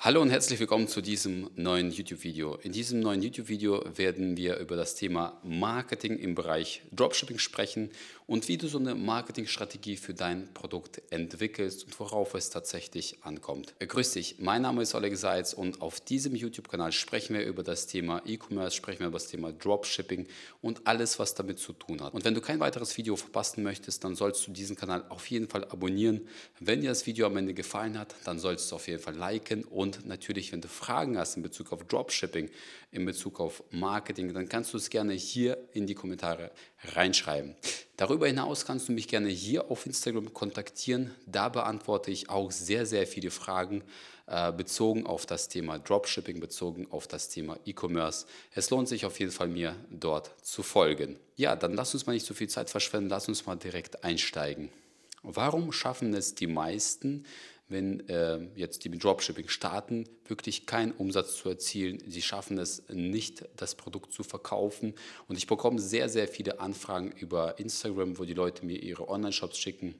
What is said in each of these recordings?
Hallo und herzlich willkommen zu diesem neuen YouTube-Video. In diesem neuen YouTube-Video werden wir über das Thema Marketing im Bereich Dropshipping sprechen und wie du so eine Marketingstrategie für dein Produkt entwickelst und worauf es tatsächlich ankommt. Grüß dich, mein Name ist Oleg Seitz und auf diesem YouTube-Kanal sprechen wir über das Thema E-Commerce, sprechen wir über das Thema Dropshipping und alles, was damit zu tun hat. Und wenn du kein weiteres Video verpassen möchtest, dann sollst du diesen Kanal auf jeden Fall abonnieren. Wenn dir das Video am Ende gefallen hat, dann sollst du auf jeden Fall liken und und natürlich, wenn du Fragen hast in Bezug auf Dropshipping, in Bezug auf Marketing, dann kannst du es gerne hier in die Kommentare reinschreiben. Darüber hinaus kannst du mich gerne hier auf Instagram kontaktieren. Da beantworte ich auch sehr, sehr viele Fragen äh, bezogen auf das Thema Dropshipping, bezogen auf das Thema E-Commerce. Es lohnt sich auf jeden Fall, mir dort zu folgen. Ja, dann lass uns mal nicht so viel Zeit verschwenden, lass uns mal direkt einsteigen. Warum schaffen es die meisten, wenn äh, jetzt die Dropshipping starten, wirklich keinen Umsatz zu erzielen. Sie schaffen es nicht, das Produkt zu verkaufen. Und ich bekomme sehr, sehr viele Anfragen über Instagram, wo die Leute mir ihre Online-Shops schicken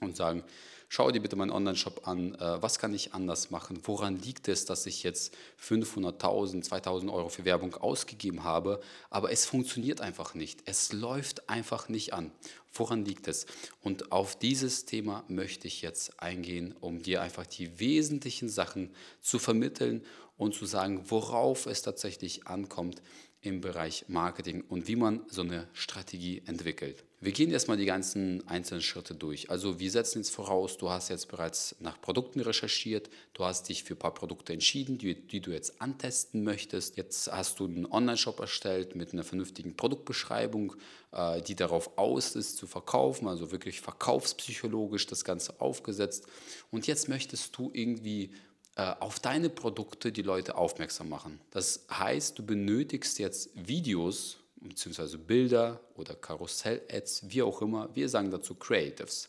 und sagen, schau dir bitte meinen Online-Shop an, äh, was kann ich anders machen, woran liegt es, dass ich jetzt 500.000, 2.000 Euro für Werbung ausgegeben habe, aber es funktioniert einfach nicht, es läuft einfach nicht an. Woran liegt es? Und auf dieses Thema möchte ich jetzt eingehen, um dir einfach die wesentlichen Sachen zu vermitteln und zu sagen, worauf es tatsächlich ankommt im Bereich Marketing und wie man so eine Strategie entwickelt. Wir gehen erstmal die ganzen einzelnen Schritte durch. Also wir setzen jetzt voraus, du hast jetzt bereits nach Produkten recherchiert, du hast dich für ein paar Produkte entschieden, die, die du jetzt antesten möchtest. Jetzt hast du einen Online-Shop erstellt mit einer vernünftigen Produktbeschreibung, äh, die darauf aus ist zu verkaufen, also wirklich verkaufspsychologisch das Ganze aufgesetzt. Und jetzt möchtest du irgendwie äh, auf deine Produkte die Leute aufmerksam machen. Das heißt, du benötigst jetzt Videos bzw. Bilder oder Karussell-Ads, wie auch immer. Wir sagen dazu Creatives.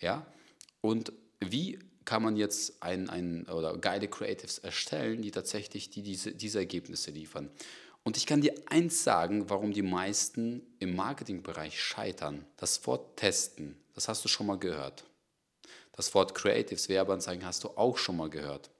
Ja? Und wie kann man jetzt ein, ein, oder geile Creatives erstellen, die tatsächlich die, diese, diese Ergebnisse liefern? Und ich kann dir eins sagen, warum die meisten im Marketingbereich scheitern. Das Wort testen, das hast du schon mal gehört. Das Wort Creatives, Werbeanzeigen hast du auch schon mal gehört.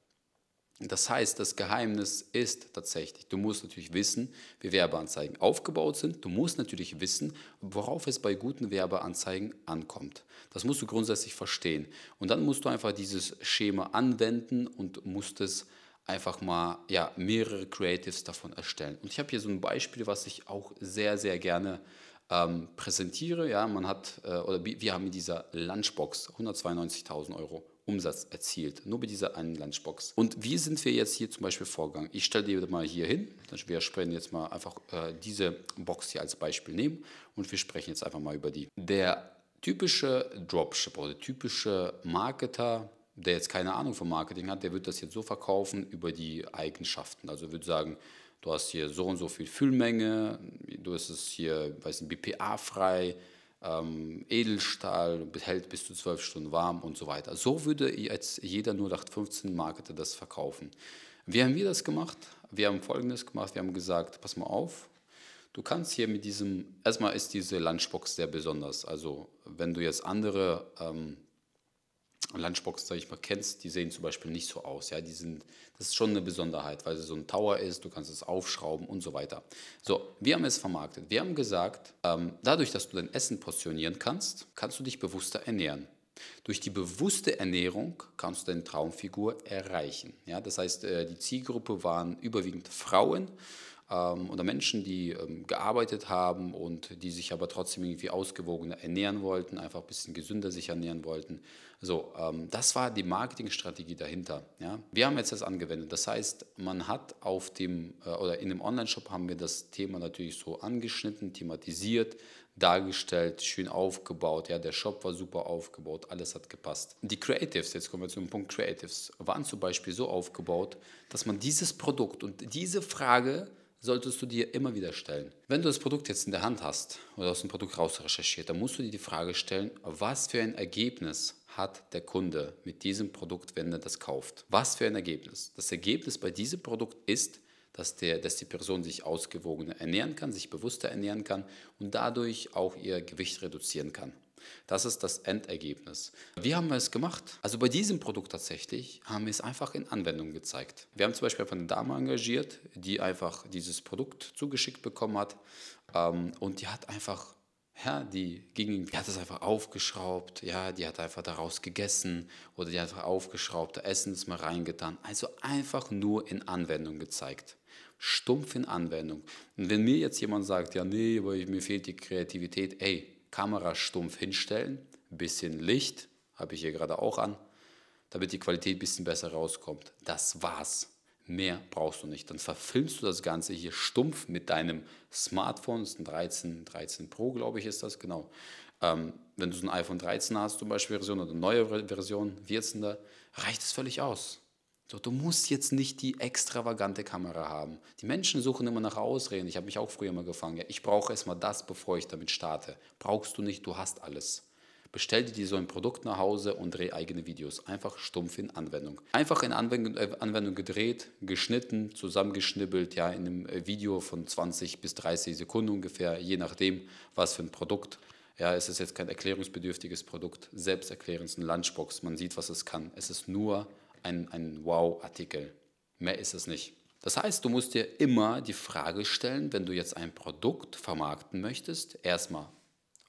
Das heißt, das Geheimnis ist tatsächlich, du musst natürlich wissen, wie Werbeanzeigen aufgebaut sind. Du musst natürlich wissen, worauf es bei guten Werbeanzeigen ankommt. Das musst du grundsätzlich verstehen. Und dann musst du einfach dieses Schema anwenden und musst es einfach mal ja, mehrere Creatives davon erstellen. Und ich habe hier so ein Beispiel, was ich auch sehr, sehr gerne ähm, präsentiere. Ja, man hat, äh, oder wir haben in dieser Lunchbox 192.000 Euro Umsatz erzielt, nur bei dieser einen Lunchbox. Und wie sind wir jetzt hier zum Beispiel vorgegangen? Ich stelle dir mal hier hin, wir sprechen jetzt mal einfach äh, diese Box hier als Beispiel nehmen und wir sprechen jetzt einfach mal über die. Der typische Dropshipper oder typische Marketer, der jetzt keine Ahnung vom Marketing hat, der wird das jetzt so verkaufen über die Eigenschaften. Also würde sagen, du hast hier so und so viel Füllmenge, du hast es hier, weiß nicht, BPA frei, ähm, Edelstahl, hält bis zu zwölf Stunden warm und so weiter. So würde jetzt jeder 0815 Marketer das verkaufen. Wie haben wir das gemacht? Wir haben Folgendes gemacht. Wir haben gesagt, pass mal auf, du kannst hier mit diesem, erstmal ist diese Lunchbox sehr besonders. Also wenn du jetzt andere ähm, Lunchbox, sag ich mal, kennst, die sehen zum Beispiel nicht so aus. Ja? Die sind, das ist schon eine Besonderheit, weil es so ein Tower ist, du kannst es aufschrauben und so weiter. So, wir haben es vermarktet. Wir haben gesagt, ähm, dadurch, dass du dein Essen portionieren kannst, kannst du dich bewusster ernähren. Durch die bewusste Ernährung kannst du deine Traumfigur erreichen. Ja? Das heißt, äh, die Zielgruppe waren überwiegend Frauen ähm, oder Menschen, die ähm, gearbeitet haben und die sich aber trotzdem irgendwie ausgewogener ernähren wollten, einfach ein bisschen gesünder sich ernähren wollten. So, ähm, das war die Marketingstrategie dahinter. Ja. Wir haben jetzt das angewendet. Das heißt, man hat auf dem äh, oder in dem Online-Shop haben wir das Thema natürlich so angeschnitten, thematisiert, dargestellt, schön aufgebaut. Ja, der Shop war super aufgebaut, alles hat gepasst. Die Creatives, jetzt kommen wir zum Punkt Creatives, waren zum Beispiel so aufgebaut, dass man dieses Produkt und diese Frage solltest du dir immer wieder stellen. Wenn du das Produkt jetzt in der Hand hast oder aus dem Produkt raus recherchiert, dann musst du dir die Frage stellen, was für ein Ergebnis hat der Kunde mit diesem Produkt, wenn er das kauft? Was für ein Ergebnis? Das Ergebnis bei diesem Produkt ist, dass, der, dass die Person sich ausgewogener ernähren kann, sich bewusster ernähren kann und dadurch auch ihr Gewicht reduzieren kann. Das ist das Endergebnis. Wie haben wir es gemacht? Also bei diesem Produkt tatsächlich haben wir es einfach in Anwendung gezeigt. Wir haben zum Beispiel einfach eine Dame engagiert, die einfach dieses Produkt zugeschickt bekommen hat ähm, und die hat einfach ja, die, ging, die hat es einfach aufgeschraubt, ja, die hat einfach daraus gegessen oder die hat einfach aufgeschraubt, Essen ist mal reingetan. Also einfach nur in Anwendung gezeigt. Stumpf in Anwendung. Und wenn mir jetzt jemand sagt, ja, nee, aber mir fehlt die Kreativität, ey, Kamera stumpf hinstellen, bisschen Licht, habe ich hier gerade auch an, damit die Qualität ein bisschen besser rauskommt. Das war's. Mehr brauchst du nicht. Dann verfilmst du das Ganze hier stumpf mit deinem Smartphone. Das ist ein 13, 13 Pro, glaube ich, ist das, genau. Ähm, wenn du so ein iPhone 13 hast, zum Beispiel Version oder eine neue Version, 14er, reicht es völlig aus. So, du musst jetzt nicht die extravagante Kamera haben. Die Menschen suchen immer nach Ausreden. Ich habe mich auch früher mal gefangen. Ja, ich brauche erstmal das, bevor ich damit starte. Brauchst du nicht, du hast alles. Bestell dir so ein Produkt nach Hause und dreh eigene Videos. Einfach stumpf in Anwendung. Einfach in Anwendung, äh, Anwendung gedreht, geschnitten, zusammengeschnibbelt, ja, in einem äh, Video von 20 bis 30 Sekunden ungefähr, je nachdem, was für ein Produkt. Ja, es ist jetzt kein erklärungsbedürftiges Produkt, selbsterklärend, eine Lunchbox, man sieht, was es kann. Es ist nur ein, ein Wow-Artikel. Mehr ist es nicht. Das heißt, du musst dir immer die Frage stellen, wenn du jetzt ein Produkt vermarkten möchtest, erstmal,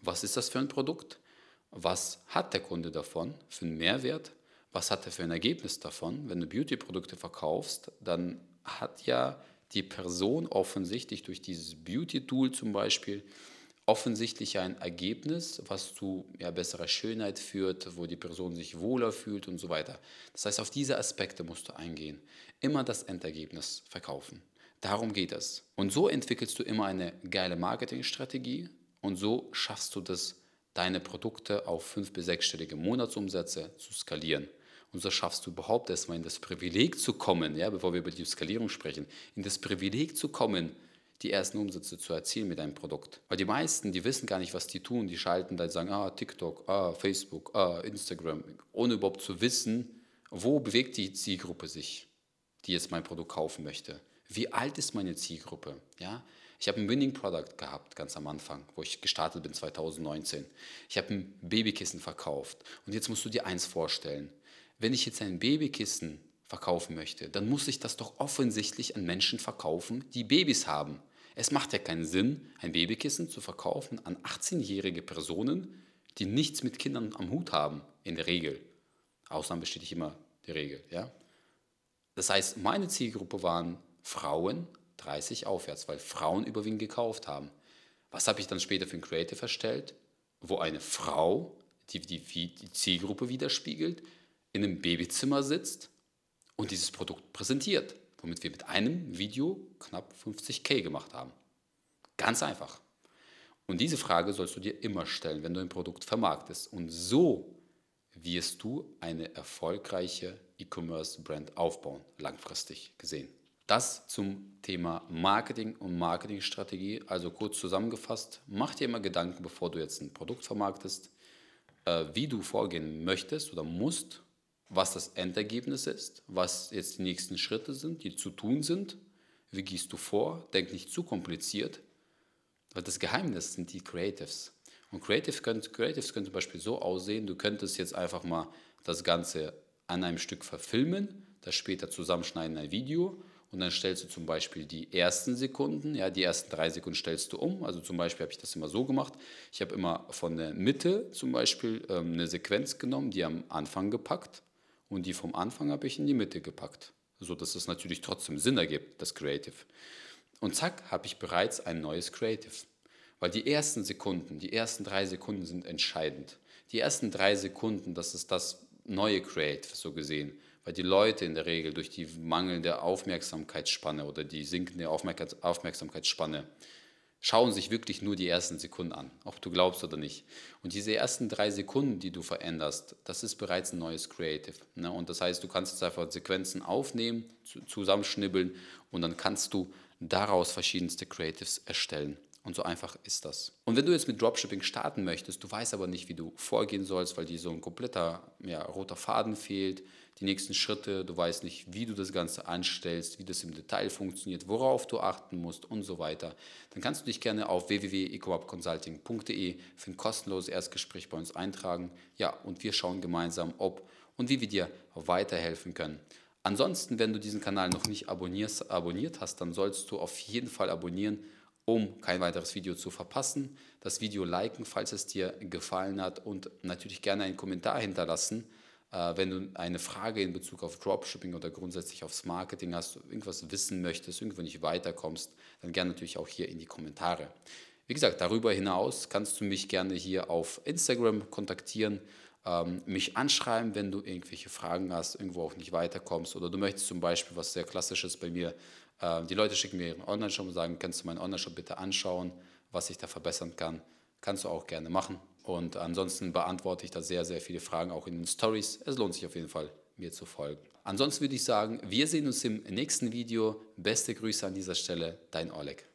was ist das für ein Produkt? Was hat der Kunde davon für einen Mehrwert? Was hat er für ein Ergebnis davon? Wenn du Beauty-Produkte verkaufst, dann hat ja die Person offensichtlich durch dieses Beauty-Tool zum Beispiel offensichtlich ein Ergebnis, was zu ja, besserer Schönheit führt, wo die Person sich wohler fühlt und so weiter. Das heißt, auf diese Aspekte musst du eingehen. Immer das Endergebnis verkaufen. Darum geht es. Und so entwickelst du immer eine geile Marketingstrategie und so schaffst du das, deine Produkte auf fünf- bis sechsstellige Monatsumsätze zu skalieren. Und so schaffst du überhaupt erstmal in das Privileg zu kommen, ja, bevor wir über die Skalierung sprechen, in das Privileg zu kommen, die ersten Umsätze zu erzielen mit einem Produkt. Weil die meisten, die wissen gar nicht, was die tun. Die schalten dann sagen, ah, TikTok, ah, Facebook, ah, Instagram, ohne überhaupt zu wissen, wo bewegt die Zielgruppe sich, die jetzt mein Produkt kaufen möchte. Wie alt ist meine Zielgruppe? Ja? Ich habe ein Winning Product gehabt, ganz am Anfang, wo ich gestartet bin 2019. Ich habe ein Babykissen verkauft. Und jetzt musst du dir eins vorstellen. Wenn ich jetzt ein Babykissen verkaufen möchte, dann muss ich das doch offensichtlich an Menschen verkaufen, die Babys haben. Es macht ja keinen Sinn, ein Babykissen zu verkaufen an 18-jährige Personen, die nichts mit Kindern am Hut haben, in der Regel. Ausnahmen bestätigt immer die Regel. Ja? Das heißt, meine Zielgruppe waren Frauen 30 aufwärts, weil Frauen überwiegend gekauft haben. Was habe ich dann später für ein Creative erstellt, wo eine Frau, die die, die Zielgruppe widerspiegelt, in einem Babyzimmer sitzt und dieses Produkt präsentiert, womit wir mit einem Video knapp 50k gemacht haben. Ganz einfach. Und diese Frage sollst du dir immer stellen, wenn du ein Produkt vermarktest. Und so wirst du eine erfolgreiche E-Commerce-Brand aufbauen, langfristig gesehen. Das zum Thema Marketing und Marketingstrategie. Also kurz zusammengefasst, mach dir immer Gedanken, bevor du jetzt ein Produkt vermarktest, äh, wie du vorgehen möchtest oder musst, was das Endergebnis ist, was jetzt die nächsten Schritte sind, die zu tun sind. Wie gehst du vor? Denk nicht zu kompliziert, weil das Geheimnis sind die Creatives. Und Creative könnt, Creatives können zum Beispiel so aussehen, du könntest jetzt einfach mal das Ganze an einem Stück verfilmen, das später zusammenschneiden in ein Video und dann stellst du zum Beispiel die ersten Sekunden, ja, die ersten drei Sekunden stellst du um. Also zum Beispiel habe ich das immer so gemacht. Ich habe immer von der Mitte zum Beispiel ähm, eine Sequenz genommen, die am Anfang gepackt und die vom Anfang habe ich in die Mitte gepackt, so dass es natürlich trotzdem Sinn ergibt, das Creative. Und zack, habe ich bereits ein neues Creative. Weil die ersten Sekunden, die ersten drei Sekunden sind entscheidend. Die ersten drei Sekunden, das ist das neue Creative, so gesehen. Weil die Leute in der Regel durch die mangelnde Aufmerksamkeitsspanne oder die sinkende Aufmerksamkeitsspanne schauen sich wirklich nur die ersten Sekunden an, ob du glaubst oder nicht. Und diese ersten drei Sekunden, die du veränderst, das ist bereits ein neues Creative. Ne? Und das heißt, du kannst jetzt einfach Sequenzen aufnehmen, zusammenschnibbeln und dann kannst du daraus verschiedenste Creatives erstellen. Und so einfach ist das. Und wenn du jetzt mit Dropshipping starten möchtest, du weißt aber nicht, wie du vorgehen sollst, weil dir so ein kompletter ja, roter Faden fehlt, die nächsten Schritte, du weißt nicht, wie du das Ganze anstellst, wie das im Detail funktioniert, worauf du achten musst und so weiter, dann kannst du dich gerne auf www.ecowapconsulting.de für ein kostenloses Erstgespräch bei uns eintragen. Ja, und wir schauen gemeinsam, ob und wie wir dir weiterhelfen können. Ansonsten, wenn du diesen Kanal noch nicht abonniert hast, dann sollst du auf jeden Fall abonnieren, um kein weiteres Video zu verpassen. Das Video liken, falls es dir gefallen hat und natürlich gerne einen Kommentar hinterlassen, äh, wenn du eine Frage in Bezug auf Dropshipping oder grundsätzlich aufs Marketing hast, irgendwas wissen möchtest, irgendwo nicht weiterkommst, dann gerne natürlich auch hier in die Kommentare. Wie gesagt, darüber hinaus kannst du mich gerne hier auf Instagram kontaktieren ähm, mich anschreiben, wenn du irgendwelche Fragen hast, irgendwo auch nicht weiterkommst oder du möchtest zum Beispiel, was sehr klassisch ist bei mir, die Leute schicken mir ihren Online-Shop und sagen, kannst du meinen Online-Shop bitte anschauen, was ich da verbessern kann. Kannst du auch gerne machen. Und ansonsten beantworte ich da sehr, sehr viele Fragen auch in den Stories. Es lohnt sich auf jeden Fall, mir zu folgen. Ansonsten würde ich sagen, wir sehen uns im nächsten Video. Beste Grüße an dieser Stelle, dein Oleg.